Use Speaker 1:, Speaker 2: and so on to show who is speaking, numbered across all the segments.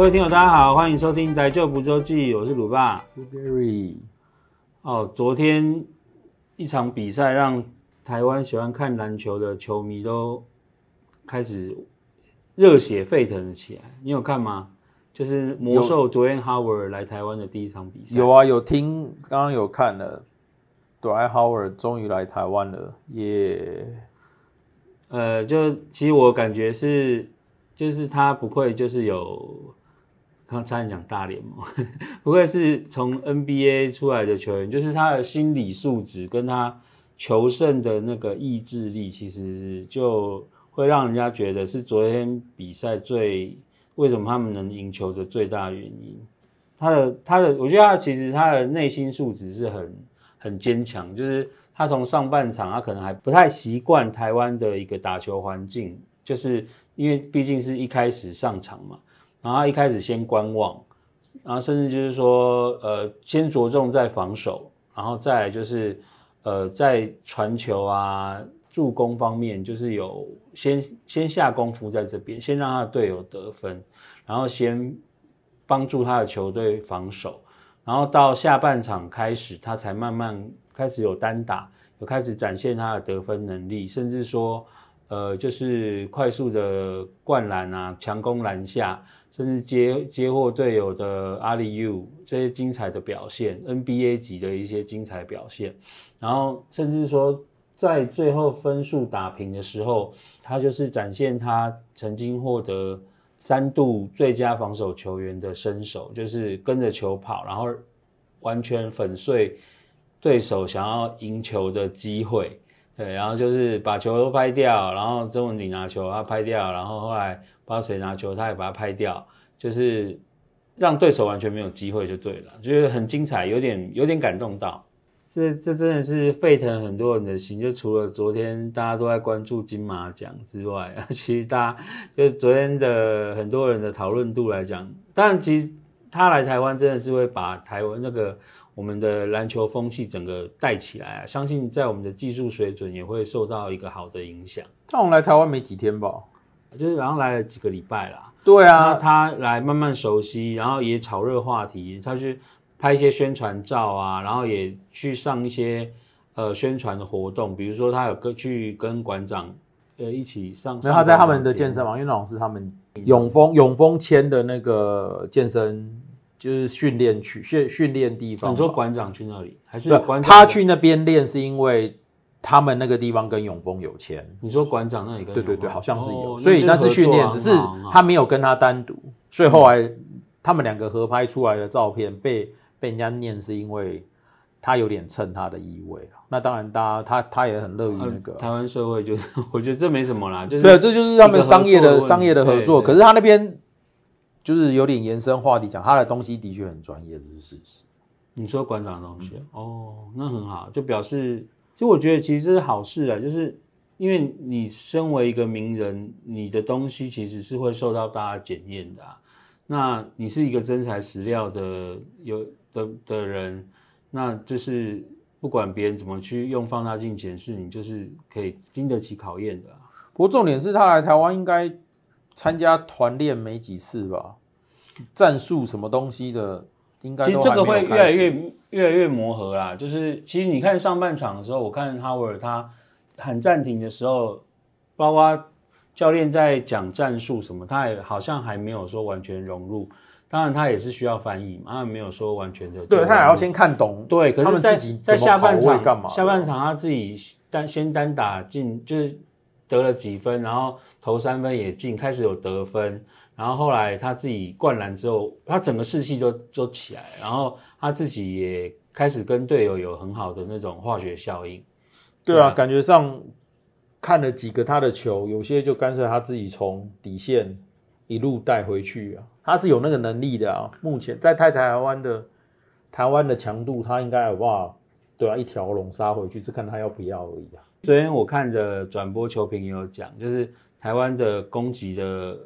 Speaker 1: 各位听友，大家好，欢迎收听《宅旧不周记》，我是鲁爸
Speaker 2: ，Gary。
Speaker 1: 哦，昨天一场比赛让台湾喜欢看篮球的球迷都开始热血沸腾了起来。你有看吗？就是魔兽 Dwight Howard 来台湾的第一场比赛。
Speaker 2: 有啊，有听，刚刚有看了。Dwight Howard 终于来台湾了，耶、yeah！
Speaker 1: 呃，就其实我感觉是，就是他不愧就是有。刚才讲大联盟，不愧是从 NBA 出来的球员，就是他的心理素质跟他求胜的那个意志力，其实就会让人家觉得是昨天比赛最为什么他们能赢球的最大原因。他的他的，我觉得他其实他的内心素质是很很坚强，就是他从上半场他可能还不太习惯台湾的一个打球环境，就是因为毕竟是一开始上场嘛。然后他一开始先观望，然后甚至就是说，呃，先着重在防守，然后再来就是，呃，在传球啊、助攻方面，就是有先先下功夫在这边，先让他的队友得分，然后先帮助他的球队防守，然后到下半场开始，他才慢慢开始有单打，有开始展现他的得分能力，甚至说，呃，就是快速的灌篮啊，强攻篮下。甚至接接获队友的阿里 U 这些精彩的表现，NBA 级的一些精彩表现，然后甚至说在最后分数打平的时候，他就是展现他曾经获得三度最佳防守球员的身手，就是跟着球跑，然后完全粉碎对手想要赢球的机会，对，然后就是把球都拍掉，然后曾文鼎拿球他拍掉，然后后来。不知道谁拿球，他也把它拍掉，就是让对手完全没有机会就对了，就是很精彩，有点有点感动到。这这真的是沸腾很多人的心。就除了昨天大家都在关注金马奖之外，其实大家就昨天的很多人的讨论度来讲，当然其实他来台湾真的是会把台湾那个我们的篮球风气整个带起来啊，相信在我们的技术水准也会受到一个好的影响。
Speaker 2: 那我们来台湾没几天吧？
Speaker 1: 就是然后来了几个礼拜啦，
Speaker 2: 对啊，
Speaker 1: 他来慢慢熟悉，然后也炒热话题，他去拍一些宣传照啊，然后也去上一些呃宣传的活动，比如说他有跟去跟馆长呃一起上，
Speaker 2: 然后他在他们的健身房，因为那种是他们永丰永丰签的那个健身就是训练区训训练地方。
Speaker 1: 你说馆长去那里还是馆长
Speaker 2: 他去那边练是因为？他们那个地方跟永丰有签，
Speaker 1: 你说馆长那里跟
Speaker 2: 对对对，好像是有，哦、所以那是训练，只是他没有跟他单独，所以后来他们两个合拍出来的照片被被人家念，是因为他有点蹭他的意味。那当然，大家他他也很乐于那个、啊、
Speaker 1: 台湾社会，就 是我觉得这没什么啦，就是
Speaker 2: 对，这就是他们商业的商业的合作。可是他那边就是有点延伸话题讲，他的东西的确很专业，这是事实。
Speaker 1: 你说馆长的东西、嗯、哦，那很好，就表示。其实我觉得其实这是好事啊，就是因为你身为一个名人，你的东西其实是会受到大家检验的。那你是一个真材实料的有的的人，那就是不管别人怎么去用放大镜检视你，就是可以经得起考验的。
Speaker 2: 不过重点是他来台湾应该参加团练没几次吧？战术什么东西的？应该其实
Speaker 1: 这个会越来越越来越磨合啦。就是其实你看上半场的时候，我看 Howard 他喊暂停的时候，包括教练在讲战术什么，他也好像还没有说完全融入。当然他也是需要翻译嘛，他没有说完全的。
Speaker 2: 对，他也要先看懂。
Speaker 1: 对，可是在在下半场
Speaker 2: 干嘛？
Speaker 1: 下半场他自己单先单打进，就是得了几分，然后投三分也进，开始有得分。然后后来他自己灌篮之后，他整个士气都都起来，然后他自己也开始跟队友有很好的那种化学效应。
Speaker 2: 对啊，对啊，感觉上看了几个他的球，有些就干脆他自己从底线一路带回去啊，他是有那个能力的啊。目前在太台湾的台湾的强度，他应该有办法，对啊，一条龙杀回去，是看他要不要而已啊。
Speaker 1: 昨天我看的转播球评也有讲，就是台湾的攻击的。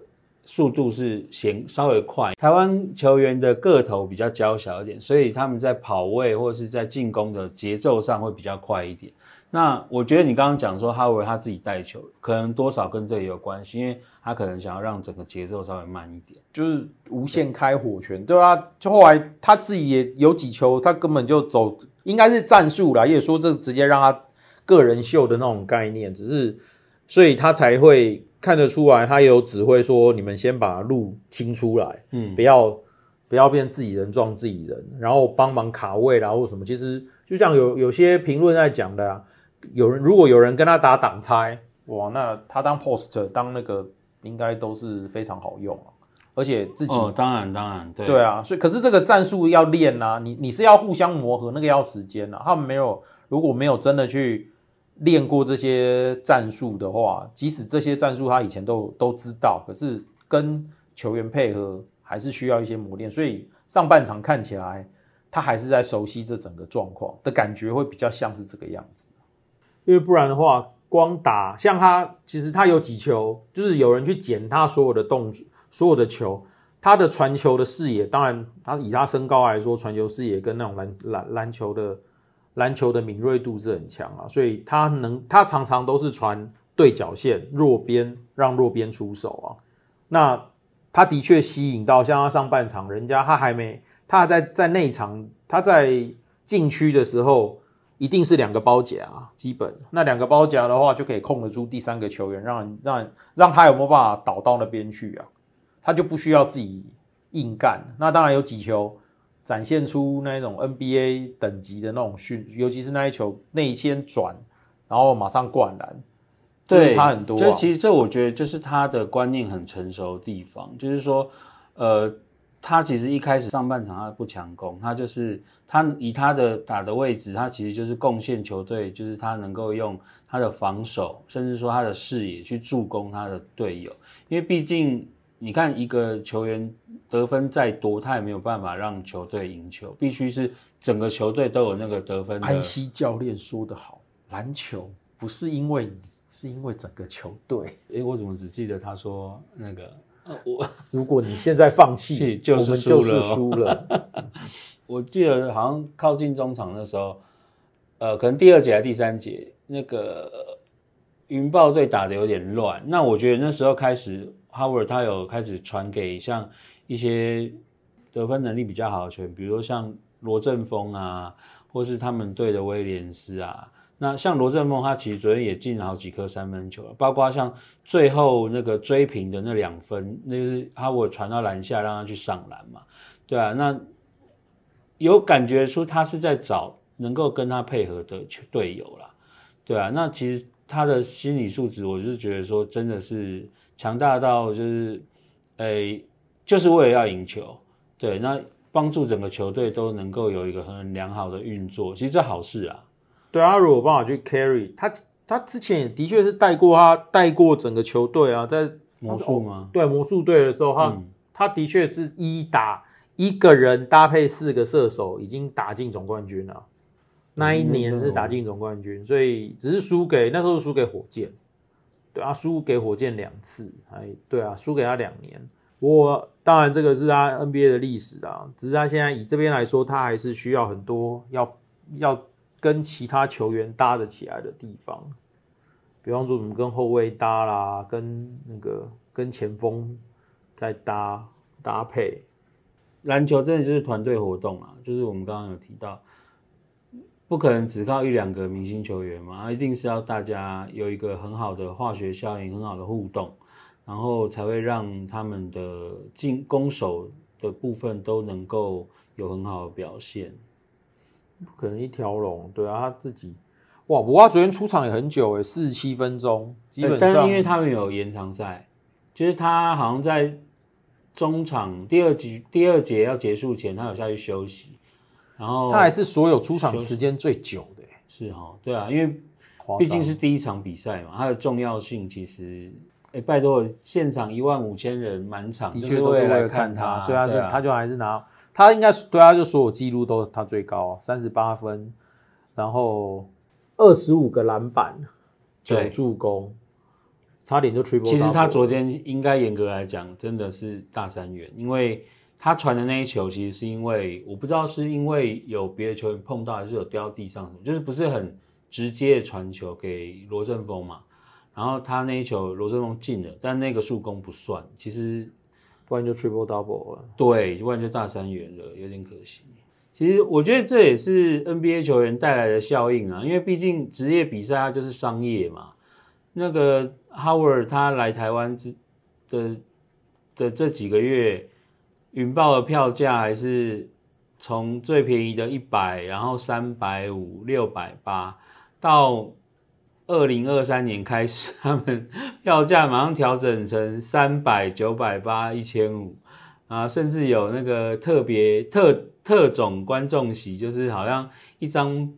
Speaker 1: 速度是嫌稍微快，台湾球员的个头比较娇小一点，所以他们在跑位或是在进攻的节奏上会比较快一点。那我觉得你刚刚讲说哈维他自己带球，可能多少跟这也有关系，因为他可能想要让整个节奏稍微慢一点，
Speaker 2: 就是无限开火权，对啊，就后来他自己也有几球，他根本就走，应该是战术啦，也说这直接让他个人秀的那种概念，只是所以他才会看得出来，他也有指挥说，你们先把路清出来，嗯，不要不要变自己人撞自己人，然后帮忙卡位啦或什么，其实就像有有些评论在讲的啊。有人如果有人跟他打挡拆，哇，那他当 post 当那个应该都是非常好用，而且自己
Speaker 1: 哦，当然当然对
Speaker 2: 对啊，所以可是这个战术要练啊，你你是要互相磨合，那个要时间啊。他们没有如果没有真的去练过这些战术的话，即使这些战术他以前都都知道，可是跟球员配合还是需要一些磨练。所以上半场看起来他还是在熟悉这整个状况的感觉，会比较像是这个样子。因为不然的话，光打像他，其实他有几球，就是有人去捡他所有的动作，所有的球，他的传球的视野，当然他以他身高来说，传球视野跟那种篮篮篮球的篮球的敏锐度是很强啊，所以他能，他常常都是传对角线弱边，让弱边出手啊。那他的确吸引到，像他上半场，人家他还没，他还在在内场，他在禁区的时候。一定是两个包夹啊，基本那两个包夹的话，就可以控得住第三个球员，让让让他有没有办法倒到那边去啊？他就不需要自己硬干。那当然有几球展现出那种 NBA 等级的那种训，尤其是那一球内线转，然后马上灌篮，对，差很多啊。
Speaker 1: 就其实这我觉得就是他的观念很成熟的地方，就是说，呃。他其实一开始上半场他不强攻，他就是他以他的打的位置，他其实就是贡献球队，就是他能够用他的防守，甚至说他的视野去助攻他的队友。因为毕竟你看一个球员得分再多，他也没有办法让球队赢球，必须是整个球队都有那个得分。
Speaker 2: 安西教练说得好，篮球不是因为你，是因为整个球队。
Speaker 1: 诶，我怎么只记得他说那个？
Speaker 2: 我 如果你现在放弃，
Speaker 1: 就是输了。
Speaker 2: 就是输了。
Speaker 1: 我记得好像靠近中场的时候，呃，可能第二节还是第三节，那个云豹队打的有点乱。那我觉得那时候开始，Howard 他有开始传给像一些得分能力比较好的球员，比如说像罗振峰啊，或是他们队的威廉斯啊。那像罗振峰，他其实昨天也进了好几颗三分球，包括像最后那个追平的那两分，那是他我传到篮下让他去上篮嘛，对啊，那有感觉出他是在找能够跟他配合的球队友啦，对啊，那其实他的心理素质，我就觉得说真的是强大到就是，诶，就是为了要赢球，对，那帮助整个球队都能够有一个很良好的运作，其实这好事啊。
Speaker 2: 对啊，他如果有办法去 carry 他，他之前也的确是带过他带过整个球队啊，在
Speaker 1: 魔术吗？
Speaker 2: 对，魔术队的时候，他、嗯、他的确是一打一个人搭配四个射手，已经打进总冠军了。嗯、那一年是打进总冠军，嗯、所以只是输给那时候输给火箭，对啊，输给火箭两次，哎，对啊，输给他两年。不过当然这个是他 NBA 的历史啊，只是他现在以这边来说，他还是需要很多要要。跟其他球员搭得起来的地方，比方说怎么跟后卫搭啦，跟那个跟前锋在搭搭配。
Speaker 1: 篮球真的就是团队活动啊，就是我们刚刚有提到，不可能只靠一两个明星球员嘛，一定是要大家有一个很好的化学效应，很好的互动，然后才会让他们的进攻守的部分都能够有很好的表现。
Speaker 2: 不可能一条龙，对啊，他自己哇，不过他昨天出场也很久诶，四十七分钟，基本上，
Speaker 1: 但是因为他们有延长赛，就是他好像在中场第二局第二节要结束前，他有下去休息，然后
Speaker 2: 他还是所有出场时间最久的，
Speaker 1: 是哈，对啊，因为毕竟是第一场比赛嘛，它的重要性其实，哎，拜托，现场一万五千人满场，
Speaker 2: 的确都是为了看他，所以他是他就还是拿。他应该对他，就所有记录都他最高，三十八分，然后二十五个篮板，九助攻，差点就 triple。
Speaker 1: 其实他昨天应该严格来讲，真的是大三元，因为他传的那一球，其实是因为我不知道是因为有别的球员碰到，还是有掉地上什么，就是不是很直接的传球给罗振峰嘛，然后他那一球罗振峰进了，但那个助攻不算，其实
Speaker 2: 不然就 triple double 了，
Speaker 1: 对，不然就大三元了，有点可惜。其实我觉得这也是 NBA 球员带来的效应啊，因为毕竟职业比赛它就是商业嘛。那个 Howard 他来台湾之的的这几个月，云豹的票价还是从最便宜的一百，然后三百五、六百八，到二零二三年开始，他们票价马上调整成三百、九百八、一千五啊，甚至有那个特别特。特种观众席就是好像一张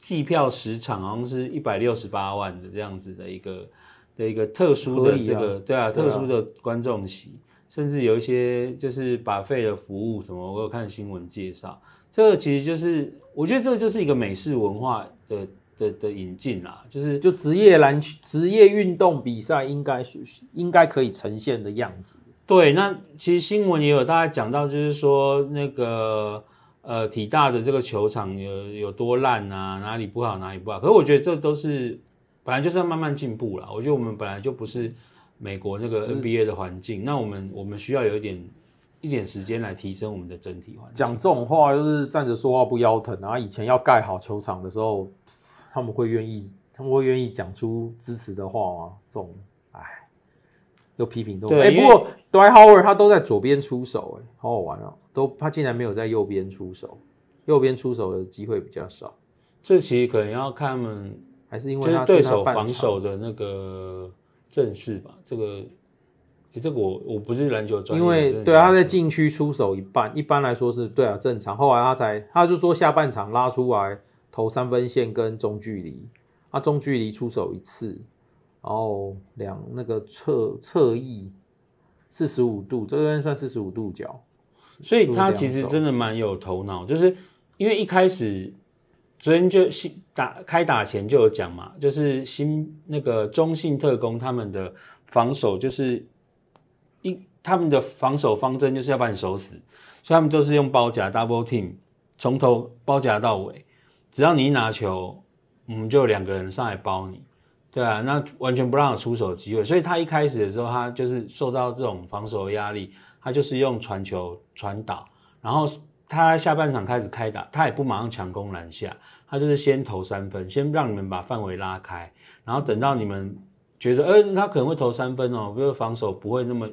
Speaker 1: 季票时长，好像是一百六十八万的这样子的一个的一个特殊的这个，啊对啊，特殊的观众席，甚至有一些就是 buffet 的服务什么，我有看新闻介绍，这个其实就是我觉得这个就是一个美式文化的的的引进啦，就是
Speaker 2: 就职业篮球、职业运动比赛应该属应该可以呈现的样子。
Speaker 1: 对，那其实新闻也有大家讲到，就是说那个呃体大的这个球场有有多烂啊，哪里不好哪里不好。可是我觉得这都是本来就是要慢慢进步啦。我觉得我们本来就不是美国那个 NBA 的环境，那我们我们需要有一点一点时间来提升我们的整体环境。
Speaker 2: 讲这种话就是站着说话不腰疼啊！以前要盖好球场的时候，他们会愿意他们会愿意讲出支持的话吗？这种。哎，又批评都哎，不过 Dwight Howard 他都在左边出手，哎，好好玩哦。都他竟然没有在右边出手，右边出手的机会比较少。
Speaker 1: 这其实可能要看他们，
Speaker 2: 还是因为他
Speaker 1: 对手防守的那个阵势吧。这个，欸、这个我我不是篮球专业，
Speaker 2: 因为对他在禁区出手一半，一般来说是对啊正常。后来他才他就说下半场拉出来投三分线跟中距离，啊中距离出手一次。然后两那个侧侧翼四十五度，这边算四十五度角，
Speaker 1: 所以他其实真的蛮有头脑，就是因为一开始昨天就新打开打前就有讲嘛，就是新那个中信特工他们的防守就是一他们的防守方针就是要把你守死，所以他们都是用包夹 double team，从头包夹到尾，只要你一拿球，我们就有两个人上来包你。对啊，那完全不让他出手机会，所以他一开始的时候，他就是受到这种防守压力，他就是用传球传导，然后他下半场开始开打，他也不马上强攻篮下，他就是先投三分，先让你们把范围拉开，然后等到你们觉得，呃，他可能会投三分哦，比如防守不会那么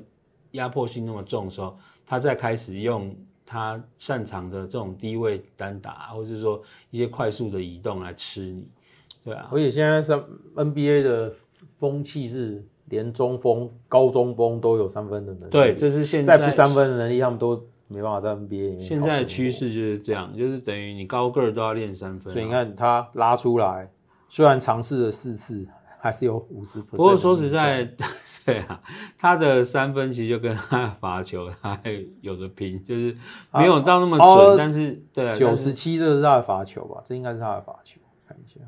Speaker 1: 压迫性那么重的时候，他再开始用他擅长的这种低位单打，或者是说一些快速的移动来吃你。对啊，
Speaker 2: 而且现在是 NBA 的风气是连中锋、高中锋都有三分的能力。
Speaker 1: 对，这是现在
Speaker 2: 再不三分的能力，他们都没办法在 NBA 里面。
Speaker 1: 现在的趋势就是这样，就是等于你高个儿都要练三分。
Speaker 2: 所以你看他拉出来，虽然尝试了四次，还是有五十。不
Speaker 1: 过说实在，对啊，他的三分其实就跟他的罚球他还有的拼，就是没有到那么准，但是对，
Speaker 2: 九十七这是他的罚球吧？这应该是他的罚球，看一下。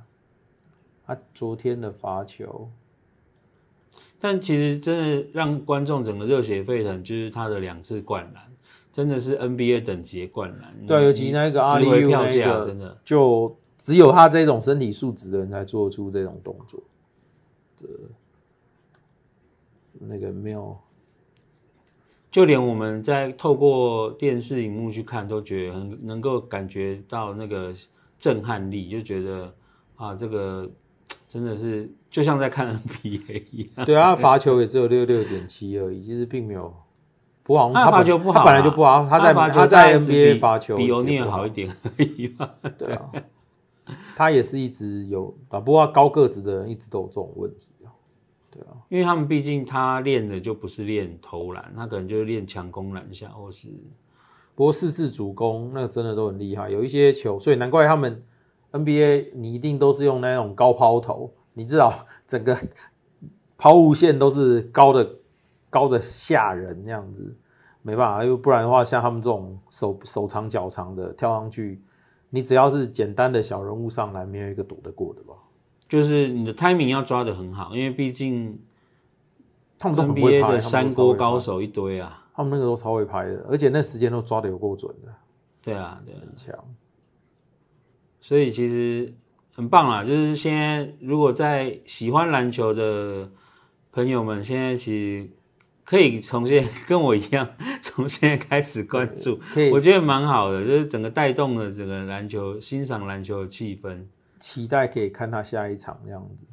Speaker 2: 他昨天的罚球，
Speaker 1: 但其实真的让观众整个热血沸腾，就是他的两次灌篮，真的是 NBA 等级灌篮。
Speaker 2: 对，尤其那个阿里 U 那个，真的就只有他这种身体素质的人才做出这种动作。那个没有，
Speaker 1: 就连我们在透过电视荧幕去看，都觉得很能够感觉到那个震撼力，就觉得啊，这个。真的是就像在看 NBA 一样。
Speaker 2: 对啊，罚球也只有六六点七而已，其实并没有不好。
Speaker 1: 他罚球不好，
Speaker 2: 他本来就不好。他在他在 NBA 罚球
Speaker 1: 比欧尼尔好一点而已嘛。
Speaker 2: 对啊，他也是一直有啊，不过高个子的人一直都有这种问题啊。对啊，
Speaker 1: 因为他们毕竟他练的就不是练投篮，他可能就是练强攻篮下，或是
Speaker 2: 不过四次主攻那个真的都很厉害，有一些球，所以难怪他们。NBA 你一定都是用那种高抛投，你知道 整个抛物线都是高的，高的吓人这样子，没办法，因为不然的话，像他们这种手手长脚长的跳上去，你只要是简单的小人物上来，没有一个躲得过的吧？
Speaker 1: 就是你的 timing 要抓得很好，因为毕竟
Speaker 2: 他们都很会拍
Speaker 1: 的三锅高手一堆啊，
Speaker 2: 他们那个都超会拍的，而且那时间都抓得有够准的。
Speaker 1: 对啊，对啊，
Speaker 2: 很强。
Speaker 1: 所以其实很棒啦，就是现在如果在喜欢篮球的朋友们，现在其实可以从现在跟我一样，从现在开始关注，可以，我觉得蛮好的，就是整个带动了整个篮球欣赏篮球的气氛，
Speaker 2: 期待可以看他下一场这样子，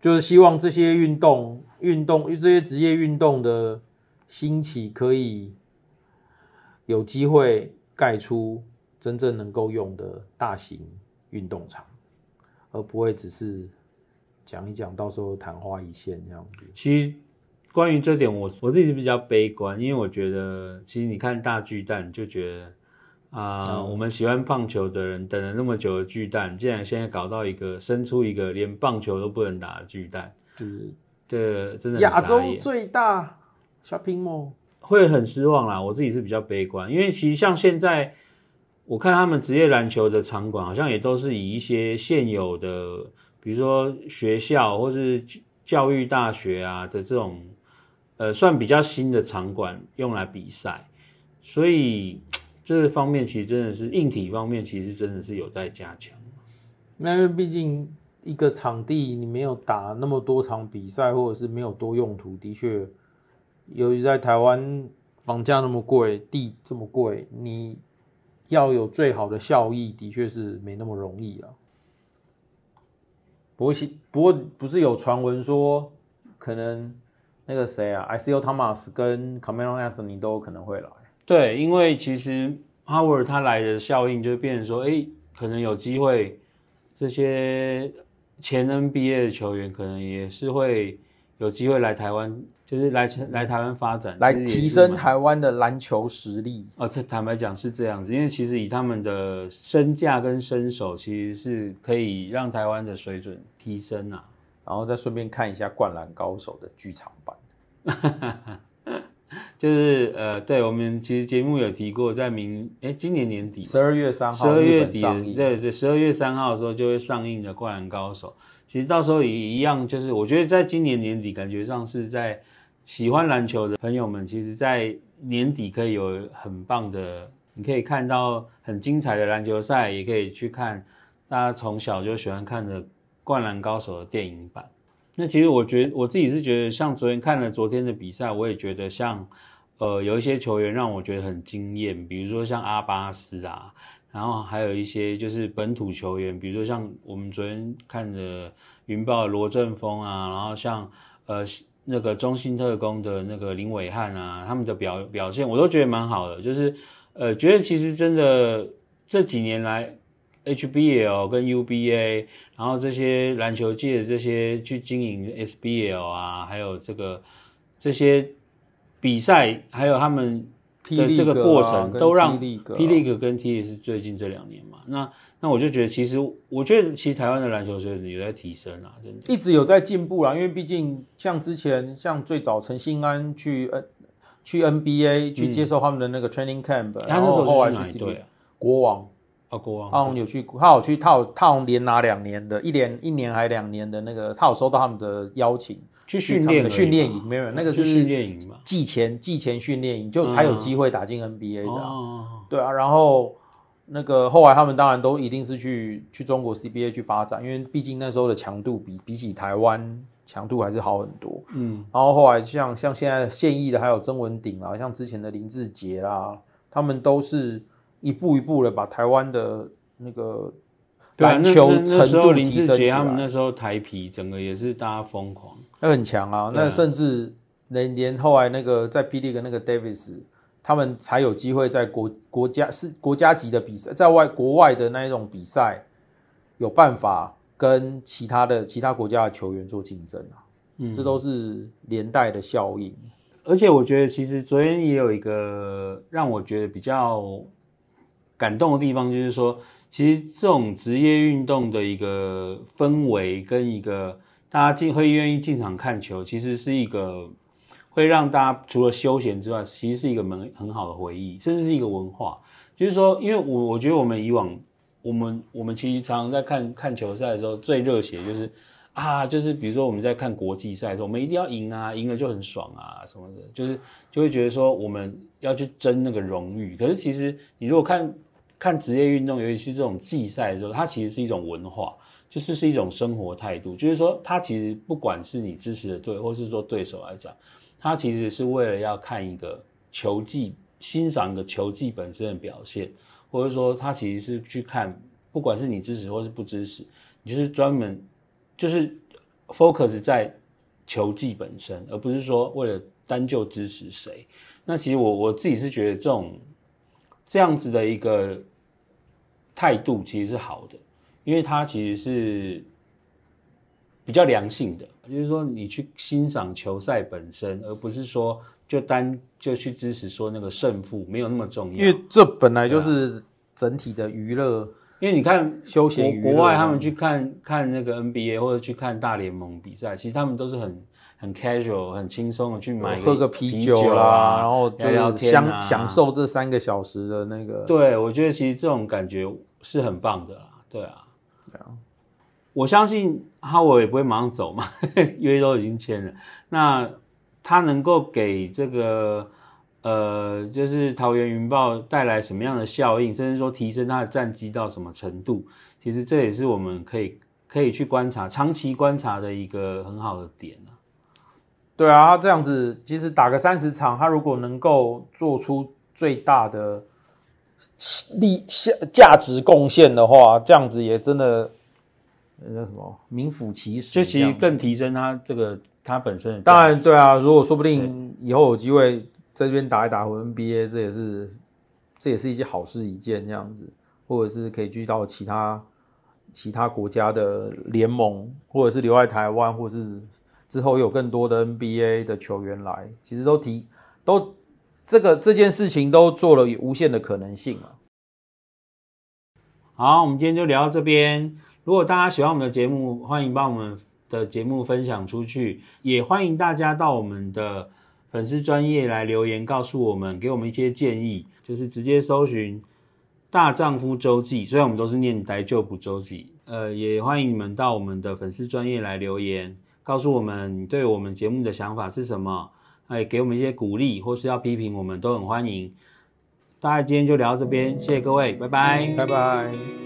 Speaker 2: 就是希望这些运动运动这些职业运动的兴起可以有机会盖出真正能够用的大型。运动场，而不会只是讲一讲，到时候昙花一现这样子。
Speaker 1: 其实关于这点我，我我自己是比较悲观，因为我觉得，其实你看大巨蛋，就觉得啊、呃嗯，我们喜欢棒球的人等了那么久的巨蛋，竟然现在搞到一个生出一个连棒球都不能打的巨蛋，就是对，真的
Speaker 2: 亚洲最大 shopping mall，
Speaker 1: 会很失望啦。我自己是比较悲观，因为其实像现在。我看他们职业篮球的场馆好像也都是以一些现有的，比如说学校或是教育大学啊的这种，呃，算比较新的场馆用来比赛，所以这方面其实真的是硬体方面其实真的是有待加强。
Speaker 2: 那因为毕竟一个场地你没有打那么多场比赛，或者是没有多用途，的确，由于在台湾房价那么贵，地这么贵，你。要有最好的效益，的确是没那么容易啊。不过，不过不是有传闻说，可能那个谁啊，Isaiah Thomas 跟 Carmelo Anthony 都有可能会来。
Speaker 1: 对，因为其实 Howard 他来的效应就变成说，哎，可能有机会，这些前 NBA 的球员可能也是会有机会来台湾。就是来来台湾发展，
Speaker 2: 来提升台湾的篮球实力。
Speaker 1: 哦，这坦白讲是这样子，因为其实以他们的身价跟身手，其实是可以让台湾的水准提升啊。
Speaker 2: 然后再顺便看一下《灌篮高手》的剧场版。
Speaker 1: 就是呃，对我们其实节目有提过，在明哎今年年底
Speaker 2: 十二月三号，
Speaker 1: 十二月底对对，十二月三号的时候就会上映的《灌篮高手》。其实到时候也一样，就是我觉得在今年年底，感觉上是在。喜欢篮球的朋友们，其实，在年底可以有很棒的，你可以看到很精彩的篮球赛，也可以去看大家从小就喜欢看的《灌篮高手》的电影版。那其实我觉我自己是觉得，像昨天看了昨天的比赛，我也觉得像，呃，有一些球员让我觉得很惊艳，比如说像阿巴斯啊，然后还有一些就是本土球员，比如说像我们昨天看的云豹罗振峰啊，然后像呃。那个中信特工的那个林伟汉啊，他们的表表现我都觉得蛮好的，就是呃，觉得其实真的这几年来，HBL 跟 UBA，然后这些篮球界的这些去经营 SBL 啊，还有这个这些比赛，还有他们的这个过程，都让 P League 跟 T 是最近这两年嘛，那。那我就觉得，其实我觉得，其实台湾的篮球水准有在提升啊，真的，
Speaker 2: 一直有在进步啦。因为毕竟像之前，像最早陈信安去 N 去 NBA 去接受他们的那个 training camp，、嗯、然后后来去对国王
Speaker 1: 啊，国王，
Speaker 2: 他有去，他有去，他有他有连拿两年的，一年一年还两年的那个，他有收到他们的邀请
Speaker 1: 去训练
Speaker 2: 训练营，没有那个就是训练营嘛，季前季前训练营就才有机会打进 NBA 的、嗯，对啊，然后。那个后来他们当然都一定是去去中国 CBA 去发展，因为毕竟那时候的强度比比起台湾强度还是好很多。嗯，然后后来像像现在现役的还有曾文鼎啦，像之前的林志杰啦，他们都是一步一步的把台湾的那个篮球程度提升起来。
Speaker 1: 他们那时候台皮整个也是大家疯狂，
Speaker 2: 那很强啊，那甚至连连后来那个在 P. League 那个 Davis。他们才有机会在国国家是国家级的比赛，在外国外的那一种比赛，有办法跟其他的其他国家的球员做竞争啊。嗯，这都是连带的效应。
Speaker 1: 而且我觉得，其实昨天也有一个让我觉得比较感动的地方，就是说，其实这种职业运动的一个氛围跟一个大家进会愿意进场看球，其实是一个。会让大家除了休闲之外，其实是一个很很好的回忆，甚至是一个文化。就是说，因为我我觉得我们以往，我们我们其实常常在看看球赛的时候，最热血就是啊，就是比如说我们在看国际赛的时候，我们一定要赢啊，赢了就很爽啊什么的，就是就会觉得说我们要去争那个荣誉。可是其实你如果看看职业运动，尤其是这种季赛的时候，它其实是一种文化，就是是一种生活态度。就是说，它其实不管是你支持的队，或是说对手来讲，它其实是为了要看一个球技，欣赏一个球技本身的表现，或者说，它其实是去看，不管是你支持或是不支持，你就是专门就是 focus 在球技本身，而不是说为了单就支持谁。那其实我我自己是觉得这种。这样子的一个态度其实是好的，因为它其实是比较良性的，就是说你去欣赏球赛本身，而不是说就单就去支持说那个胜负没有那么重要。
Speaker 2: 因为这本来就是整体的娱乐，
Speaker 1: 因为你看
Speaker 2: 休闲
Speaker 1: 国外他们去看看那个 NBA 或者去看大联盟比赛，其实他们都是很。很 casual，很轻松的去买
Speaker 2: 喝个啤酒啦，然后就享享受这三个小时的那个。
Speaker 1: 对，我觉得其实这种感觉是很棒的啦。对啊，对啊，我相信哈维也不会马上走嘛，约都已经签了。那他能够给这个呃，就是桃园云豹带来什么样的效应，甚至说提升它的战绩到什么程度，其实这也是我们可以可以去观察、长期观察的一个很好的点。
Speaker 2: 对啊，他这样子其实打个三十场，他如果能够做出最大的利价价值贡献的话，这样子也真的那叫什么名副其实，
Speaker 1: 就其实更提升他这个他本身的。
Speaker 2: 当然，对啊，如果说不定以后有机会在在这边打一打 NBA，这也是这也是一件好事一件，这样子，或者是可以去到其他其他国家的联盟，或者是留在台湾，或者是。之后有更多的 NBA 的球员来，其实都提都这个这件事情都做了无限的可能性啊。
Speaker 1: 好，我们今天就聊到这边。如果大家喜欢我们的节目，欢迎把我们的节目分享出去，也欢迎大家到我们的粉丝专业来留言，告诉我们，给我们一些建议，就是直接搜寻“大丈夫周记”，虽然我们都是念“大丈夫周记”，呃，也欢迎你们到我们的粉丝专业来留言。告诉我们你对我们节目的想法是什么？哎，给我们一些鼓励，或是要批评，我们都很欢迎。大家今天就聊到这边，谢谢各位，拜拜，
Speaker 2: 拜拜。